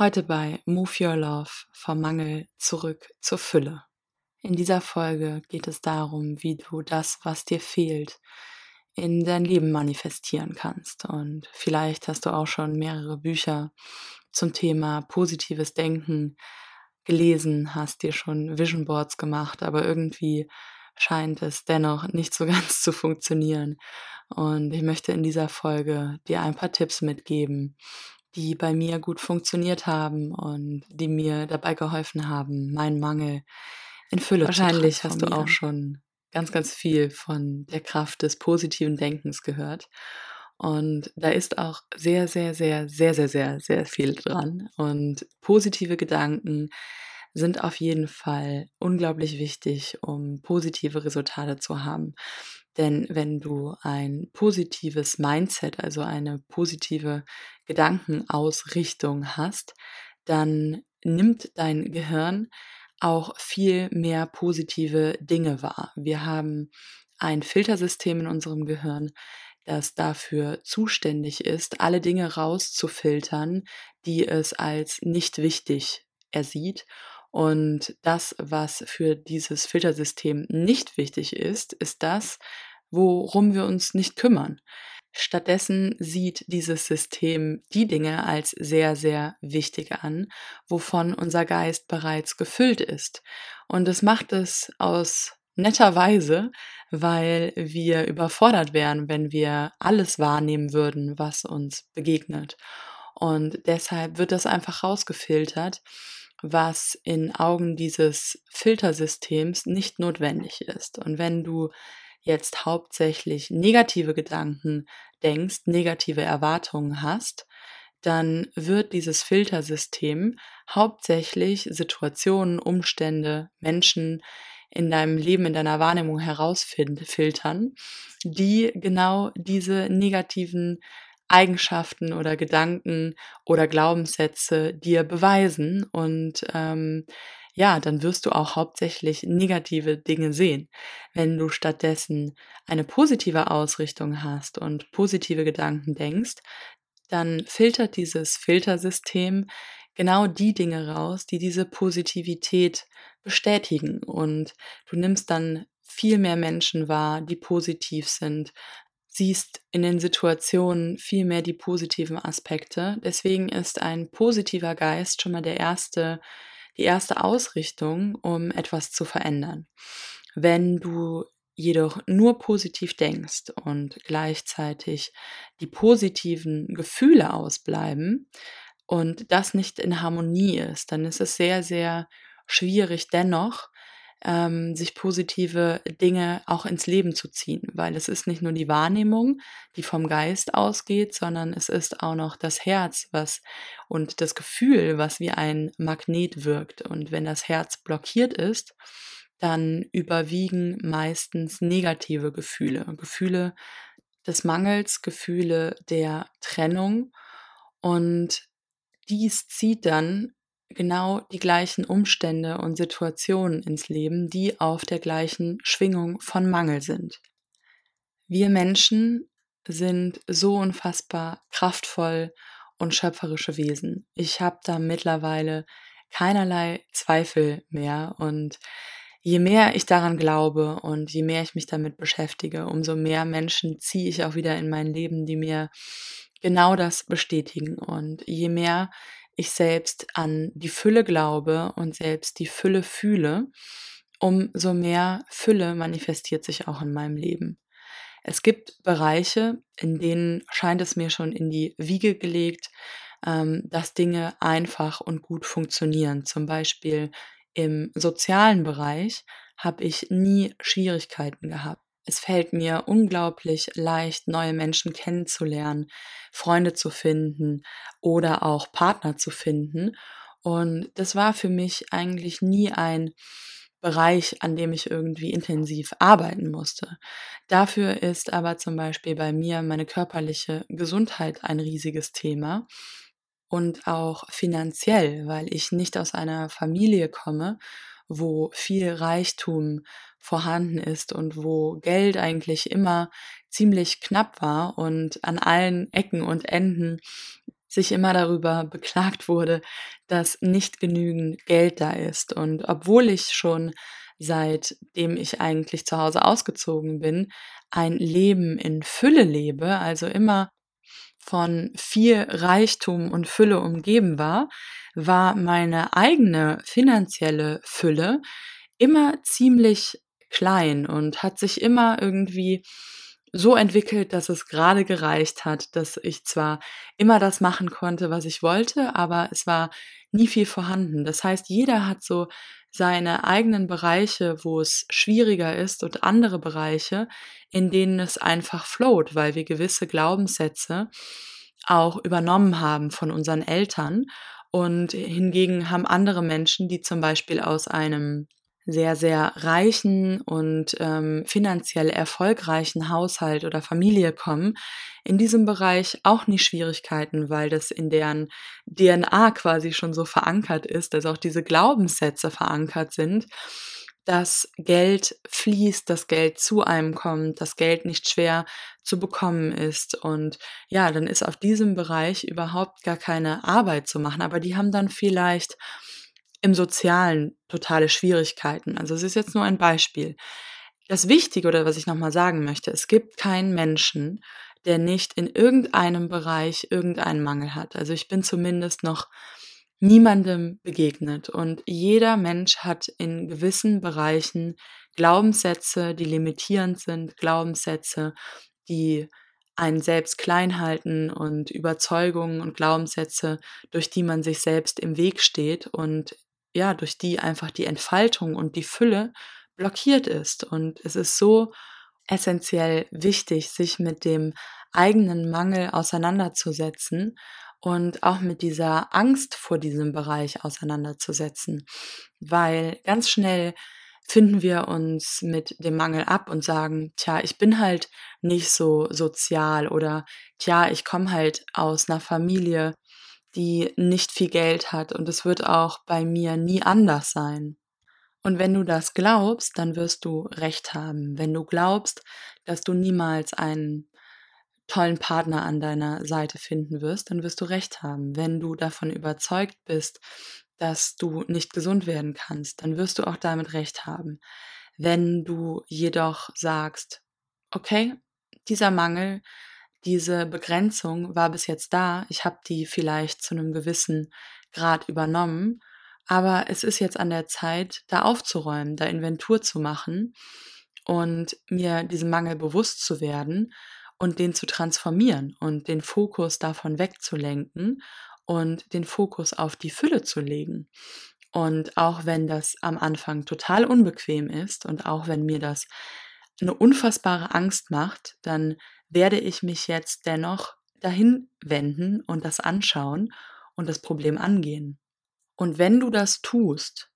Heute bei Move Your Love vom Mangel zurück zur Fülle. In dieser Folge geht es darum, wie du das, was dir fehlt, in dein Leben manifestieren kannst. Und vielleicht hast du auch schon mehrere Bücher zum Thema positives Denken gelesen, hast dir schon Vision Boards gemacht, aber irgendwie scheint es dennoch nicht so ganz zu funktionieren. Und ich möchte in dieser Folge dir ein paar Tipps mitgeben, die bei mir gut funktioniert haben und die mir dabei geholfen haben, meinen Mangel in Fülle Wahrscheinlich zu hast du auch schon ganz, ganz viel von der Kraft des positiven Denkens gehört. Und da ist auch sehr, sehr, sehr, sehr, sehr, sehr, sehr viel dran. Und positive Gedanken sind auf jeden Fall unglaublich wichtig, um positive Resultate zu haben. Denn wenn du ein positives Mindset, also eine positive Gedankenausrichtung hast, dann nimmt dein Gehirn auch viel mehr positive Dinge wahr. Wir haben ein Filtersystem in unserem Gehirn, das dafür zuständig ist, alle Dinge rauszufiltern, die es als nicht wichtig ersieht und das, was für dieses Filtersystem nicht wichtig ist, ist das, worum wir uns nicht kümmern. Stattdessen sieht dieses System die Dinge als sehr, sehr wichtig an, wovon unser Geist bereits gefüllt ist. Und es macht es aus netter Weise, weil wir überfordert wären, wenn wir alles wahrnehmen würden, was uns begegnet. Und deshalb wird das einfach rausgefiltert was in Augen dieses Filtersystems nicht notwendig ist. Und wenn du jetzt hauptsächlich negative Gedanken denkst, negative Erwartungen hast, dann wird dieses Filtersystem hauptsächlich Situationen, Umstände, Menschen in deinem Leben, in deiner Wahrnehmung herausfiltern, die genau diese negativen Eigenschaften oder Gedanken oder Glaubenssätze dir beweisen und ähm, ja, dann wirst du auch hauptsächlich negative Dinge sehen. Wenn du stattdessen eine positive Ausrichtung hast und positive Gedanken denkst, dann filtert dieses Filtersystem genau die Dinge raus, die diese Positivität bestätigen. Und du nimmst dann viel mehr Menschen wahr, die positiv sind, siehst in den Situationen viel mehr die positiven Aspekte. Deswegen ist ein positiver Geist schon mal der erste, die erste Ausrichtung, um etwas zu verändern. Wenn du jedoch nur positiv denkst und gleichzeitig die positiven Gefühle ausbleiben und das nicht in Harmonie ist, dann ist es sehr, sehr schwierig dennoch ähm, sich positive Dinge auch ins Leben zu ziehen, weil es ist nicht nur die Wahrnehmung, die vom Geist ausgeht, sondern es ist auch noch das Herz, was und das Gefühl, was wie ein Magnet wirkt. Und wenn das Herz blockiert ist, dann überwiegen meistens negative Gefühle, Gefühle des Mangels, Gefühle der Trennung. Und dies zieht dann genau die gleichen Umstände und Situationen ins Leben, die auf der gleichen Schwingung von Mangel sind. Wir Menschen sind so unfassbar kraftvoll und schöpferische Wesen. Ich habe da mittlerweile keinerlei Zweifel mehr und je mehr ich daran glaube und je mehr ich mich damit beschäftige, umso mehr Menschen ziehe ich auch wieder in mein Leben, die mir genau das bestätigen und je mehr ich selbst an die Fülle glaube und selbst die Fülle fühle, umso mehr Fülle manifestiert sich auch in meinem Leben. Es gibt Bereiche, in denen scheint es mir schon in die Wiege gelegt, ähm, dass Dinge einfach und gut funktionieren. Zum Beispiel im sozialen Bereich habe ich nie Schwierigkeiten gehabt. Es fällt mir unglaublich leicht, neue Menschen kennenzulernen, Freunde zu finden oder auch Partner zu finden. Und das war für mich eigentlich nie ein Bereich, an dem ich irgendwie intensiv arbeiten musste. Dafür ist aber zum Beispiel bei mir meine körperliche Gesundheit ein riesiges Thema und auch finanziell, weil ich nicht aus einer Familie komme, wo viel Reichtum vorhanden ist und wo Geld eigentlich immer ziemlich knapp war und an allen Ecken und Enden sich immer darüber beklagt wurde, dass nicht genügend Geld da ist. Und obwohl ich schon seitdem ich eigentlich zu Hause ausgezogen bin, ein Leben in Fülle lebe, also immer von viel Reichtum und Fülle umgeben war, war meine eigene finanzielle Fülle immer ziemlich klein und hat sich immer irgendwie so entwickelt, dass es gerade gereicht hat, dass ich zwar immer das machen konnte, was ich wollte, aber es war nie viel vorhanden. Das heißt, jeder hat so seine eigenen Bereiche, wo es schwieriger ist und andere Bereiche, in denen es einfach float, weil wir gewisse Glaubenssätze auch übernommen haben von unseren Eltern. Und hingegen haben andere Menschen, die zum Beispiel aus einem sehr, sehr reichen und ähm, finanziell erfolgreichen Haushalt oder Familie kommen, in diesem Bereich auch nicht Schwierigkeiten, weil das in deren DNA quasi schon so verankert ist, dass auch diese Glaubenssätze verankert sind, dass Geld fließt, dass Geld zu einem kommt, dass Geld nicht schwer zu bekommen ist. Und ja, dann ist auf diesem Bereich überhaupt gar keine Arbeit zu machen. Aber die haben dann vielleicht im Sozialen totale Schwierigkeiten. Also es ist jetzt nur ein Beispiel. Das Wichtige oder was ich nochmal sagen möchte, es gibt keinen Menschen, der nicht in irgendeinem Bereich irgendeinen Mangel hat. Also ich bin zumindest noch niemandem begegnet und jeder Mensch hat in gewissen Bereichen Glaubenssätze, die limitierend sind, Glaubenssätze, die einen selbst klein halten und Überzeugungen und Glaubenssätze, durch die man sich selbst im Weg steht und ja, durch die einfach die Entfaltung und die Fülle blockiert ist. Und es ist so essentiell wichtig, sich mit dem eigenen Mangel auseinanderzusetzen und auch mit dieser Angst vor diesem Bereich auseinanderzusetzen, weil ganz schnell finden wir uns mit dem Mangel ab und sagen, tja, ich bin halt nicht so sozial oder tja, ich komme halt aus einer Familie, die nicht viel Geld hat und es wird auch bei mir nie anders sein. Und wenn du das glaubst, dann wirst du recht haben. Wenn du glaubst, dass du niemals einen tollen Partner an deiner Seite finden wirst, dann wirst du recht haben. Wenn du davon überzeugt bist, dass du nicht gesund werden kannst, dann wirst du auch damit recht haben. Wenn du jedoch sagst, okay, dieser Mangel diese Begrenzung war bis jetzt da. Ich habe die vielleicht zu einem gewissen Grad übernommen, aber es ist jetzt an der Zeit, da aufzuräumen, da Inventur zu machen und mir diesem Mangel bewusst zu werden und den zu transformieren und den Fokus davon wegzulenken und den Fokus auf die Fülle zu legen. Und auch wenn das am Anfang total unbequem ist und auch wenn mir das eine unfassbare Angst macht, dann werde ich mich jetzt dennoch dahin wenden und das anschauen und das Problem angehen. Und wenn du das tust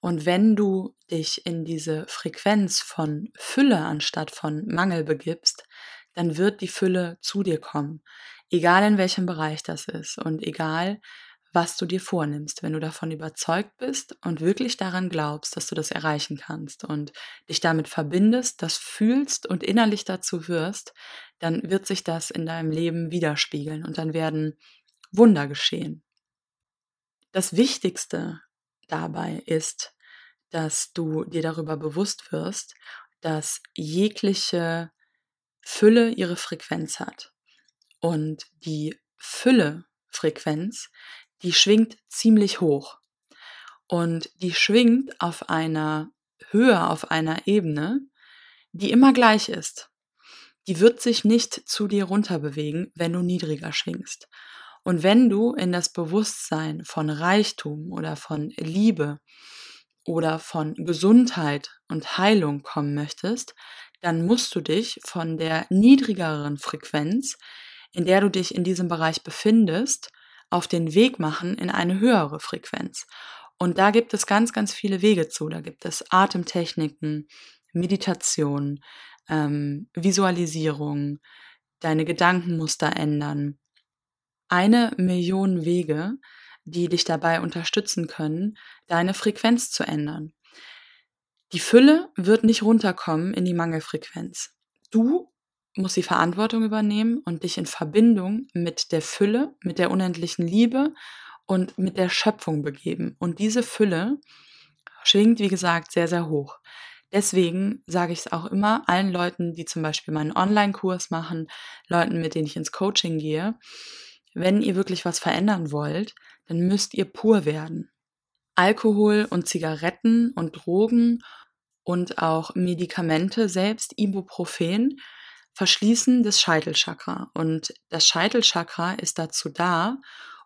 und wenn du dich in diese Frequenz von Fülle anstatt von Mangel begibst, dann wird die Fülle zu dir kommen, egal in welchem Bereich das ist und egal, was du dir vornimmst, wenn du davon überzeugt bist und wirklich daran glaubst, dass du das erreichen kannst und dich damit verbindest, das fühlst und innerlich dazu wirst, dann wird sich das in deinem Leben widerspiegeln und dann werden Wunder geschehen. Das Wichtigste dabei ist, dass du dir darüber bewusst wirst, dass jegliche Fülle ihre Frequenz hat. Und die Fülle-Frequenz die schwingt ziemlich hoch. Und die schwingt auf einer Höhe, auf einer Ebene, die immer gleich ist. Die wird sich nicht zu dir runter bewegen, wenn du niedriger schwingst. Und wenn du in das Bewusstsein von Reichtum oder von Liebe oder von Gesundheit und Heilung kommen möchtest, dann musst du dich von der niedrigeren Frequenz, in der du dich in diesem Bereich befindest, auf den Weg machen in eine höhere Frequenz. Und da gibt es ganz, ganz viele Wege zu. Da gibt es Atemtechniken, Meditation, ähm, Visualisierung, deine Gedankenmuster ändern. Eine Million Wege, die dich dabei unterstützen können, deine Frequenz zu ändern. Die Fülle wird nicht runterkommen in die Mangelfrequenz. Du musst die Verantwortung übernehmen und dich in Verbindung mit der Fülle, mit der unendlichen Liebe und mit der Schöpfung begeben. Und diese Fülle schwingt, wie gesagt, sehr, sehr hoch. Deswegen sage ich es auch immer allen Leuten, die zum Beispiel meinen Online-Kurs machen, Leuten, mit denen ich ins Coaching gehe, wenn ihr wirklich was verändern wollt, dann müsst ihr pur werden. Alkohol und Zigaretten und Drogen und auch Medikamente, selbst Ibuprofen, verschließen das Scheitelchakra. Und das Scheitelchakra ist dazu da,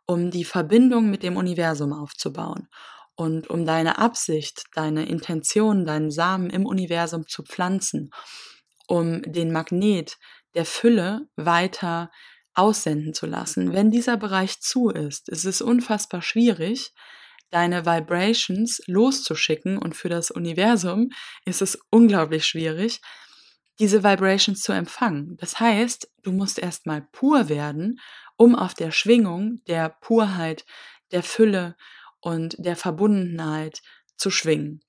um die Verbindung mit dem Universum aufzubauen und um deine Absicht, deine Intention, deinen Samen im Universum zu pflanzen, um den Magnet der Fülle weiter aussenden zu lassen. Wenn dieser Bereich zu ist, ist es unfassbar schwierig, deine Vibrations loszuschicken und für das Universum ist es unglaublich schwierig, diese Vibrations zu empfangen. Das heißt, du musst erstmal pur werden, um auf der Schwingung der Purheit, der Fülle und der Verbundenheit zu schwingen.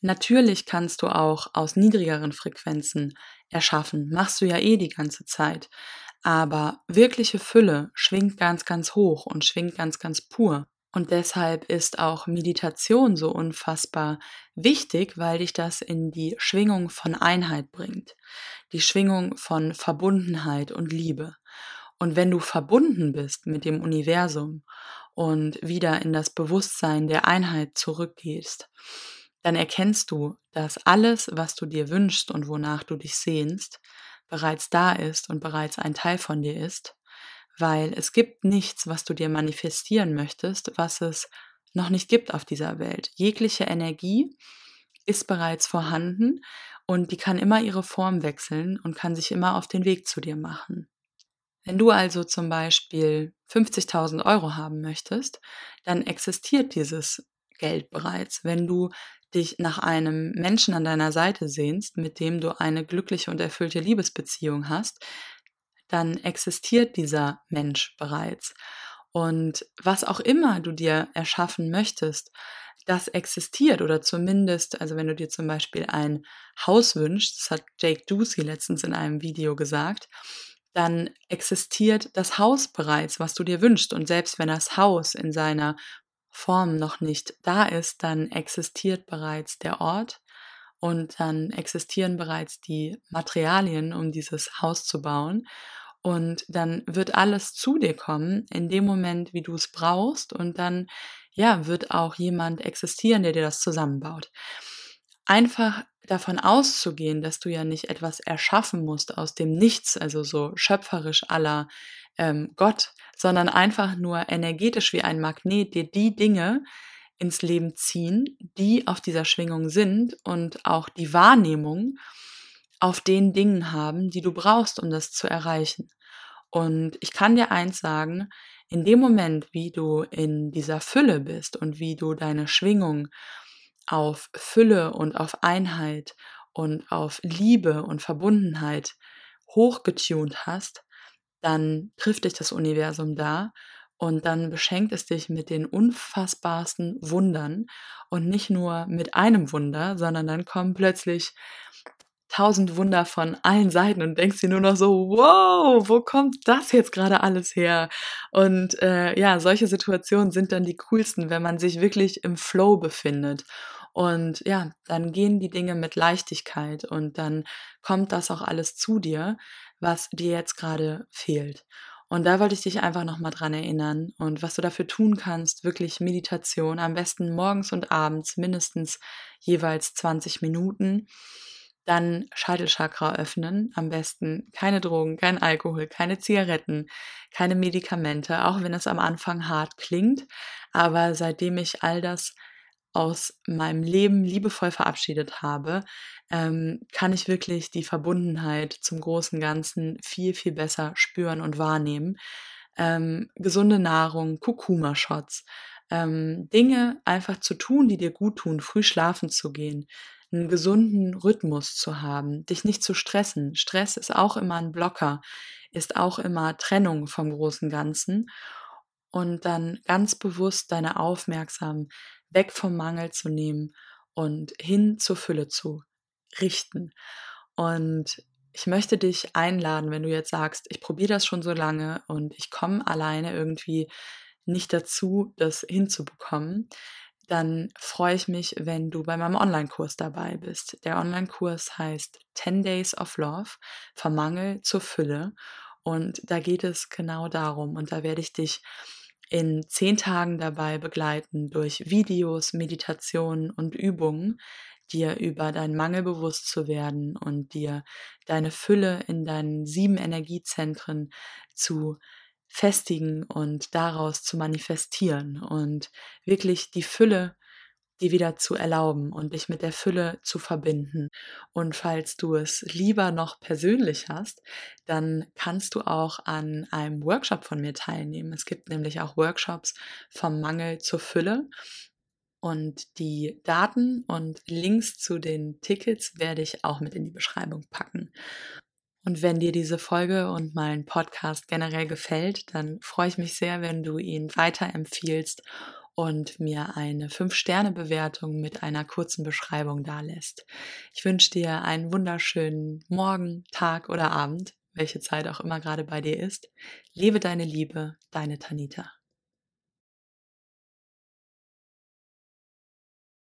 Natürlich kannst du auch aus niedrigeren Frequenzen erschaffen, machst du ja eh die ganze Zeit. Aber wirkliche Fülle schwingt ganz, ganz hoch und schwingt ganz, ganz pur. Und deshalb ist auch Meditation so unfassbar wichtig, weil dich das in die Schwingung von Einheit bringt. Die Schwingung von Verbundenheit und Liebe. Und wenn du verbunden bist mit dem Universum und wieder in das Bewusstsein der Einheit zurückgehst, dann erkennst du, dass alles, was du dir wünschst und wonach du dich sehnst, bereits da ist und bereits ein Teil von dir ist weil es gibt nichts, was du dir manifestieren möchtest, was es noch nicht gibt auf dieser Welt. Jegliche Energie ist bereits vorhanden und die kann immer ihre Form wechseln und kann sich immer auf den Weg zu dir machen. Wenn du also zum Beispiel 50.000 Euro haben möchtest, dann existiert dieses Geld bereits. Wenn du dich nach einem Menschen an deiner Seite sehnst, mit dem du eine glückliche und erfüllte Liebesbeziehung hast, dann existiert dieser Mensch bereits. Und was auch immer du dir erschaffen möchtest, das existiert oder zumindest, also wenn du dir zum Beispiel ein Haus wünschst, das hat Jake Ducey letztens in einem Video gesagt, dann existiert das Haus bereits, was du dir wünschst. Und selbst wenn das Haus in seiner Form noch nicht da ist, dann existiert bereits der Ort und dann existieren bereits die Materialien, um dieses Haus zu bauen. Und dann wird alles zu dir kommen in dem Moment, wie du es brauchst. Und dann, ja, wird auch jemand existieren, der dir das zusammenbaut. Einfach davon auszugehen, dass du ja nicht etwas erschaffen musst aus dem Nichts, also so schöpferisch aller ähm, Gott, sondern einfach nur energetisch wie ein Magnet dir die Dinge ins Leben ziehen, die auf dieser Schwingung sind und auch die Wahrnehmung, auf den Dingen haben, die du brauchst, um das zu erreichen. Und ich kann dir eins sagen, in dem Moment, wie du in dieser Fülle bist und wie du deine Schwingung auf Fülle und auf Einheit und auf Liebe und Verbundenheit hochgetunt hast, dann trifft dich das Universum da und dann beschenkt es dich mit den unfassbarsten Wundern und nicht nur mit einem Wunder, sondern dann kommen plötzlich tausend Wunder von allen Seiten und denkst dir nur noch so, wow, wo kommt das jetzt gerade alles her? Und äh, ja, solche Situationen sind dann die coolsten, wenn man sich wirklich im Flow befindet. Und ja, dann gehen die Dinge mit Leichtigkeit und dann kommt das auch alles zu dir, was dir jetzt gerade fehlt. Und da wollte ich dich einfach nochmal dran erinnern. Und was du dafür tun kannst, wirklich Meditation, am besten morgens und abends mindestens jeweils 20 Minuten dann Scheitelchakra öffnen. Am besten keine Drogen, kein Alkohol, keine Zigaretten, keine Medikamente, auch wenn es am Anfang hart klingt. Aber seitdem ich all das aus meinem Leben liebevoll verabschiedet habe, ähm, kann ich wirklich die Verbundenheit zum großen Ganzen viel, viel besser spüren und wahrnehmen. Ähm, gesunde Nahrung, Kurkuma-Shots, ähm, Dinge einfach zu tun, die dir gut tun, früh schlafen zu gehen, einen gesunden Rhythmus zu haben, dich nicht zu stressen. Stress ist auch immer ein Blocker, ist auch immer Trennung vom großen Ganzen. Und dann ganz bewusst deine Aufmerksam weg vom Mangel zu nehmen und hin zur Fülle zu richten. Und ich möchte dich einladen, wenn du jetzt sagst, ich probiere das schon so lange und ich komme alleine irgendwie nicht dazu, das hinzubekommen, dann freue ich mich, wenn du bei meinem Online-Kurs dabei bist. Der Online-Kurs heißt 10 Days of Love, vom Mangel zur Fülle. Und da geht es genau darum. Und da werde ich dich in zehn Tagen dabei begleiten durch Videos, Meditationen und Übungen, dir über deinen Mangel bewusst zu werden und dir deine Fülle in deinen sieben Energiezentren zu festigen und daraus zu manifestieren und wirklich die Fülle dir wieder zu erlauben und dich mit der Fülle zu verbinden. Und falls du es lieber noch persönlich hast, dann kannst du auch an einem Workshop von mir teilnehmen. Es gibt nämlich auch Workshops vom Mangel zur Fülle. Und die Daten und Links zu den Tickets werde ich auch mit in die Beschreibung packen. Und wenn dir diese Folge und mein Podcast generell gefällt, dann freue ich mich sehr, wenn du ihn weiterempfiehlst und mir eine 5-Sterne-Bewertung mit einer kurzen Beschreibung dalässt. Ich wünsche dir einen wunderschönen Morgen, Tag oder Abend, welche Zeit auch immer gerade bei dir ist. Lebe deine Liebe, deine Tanita.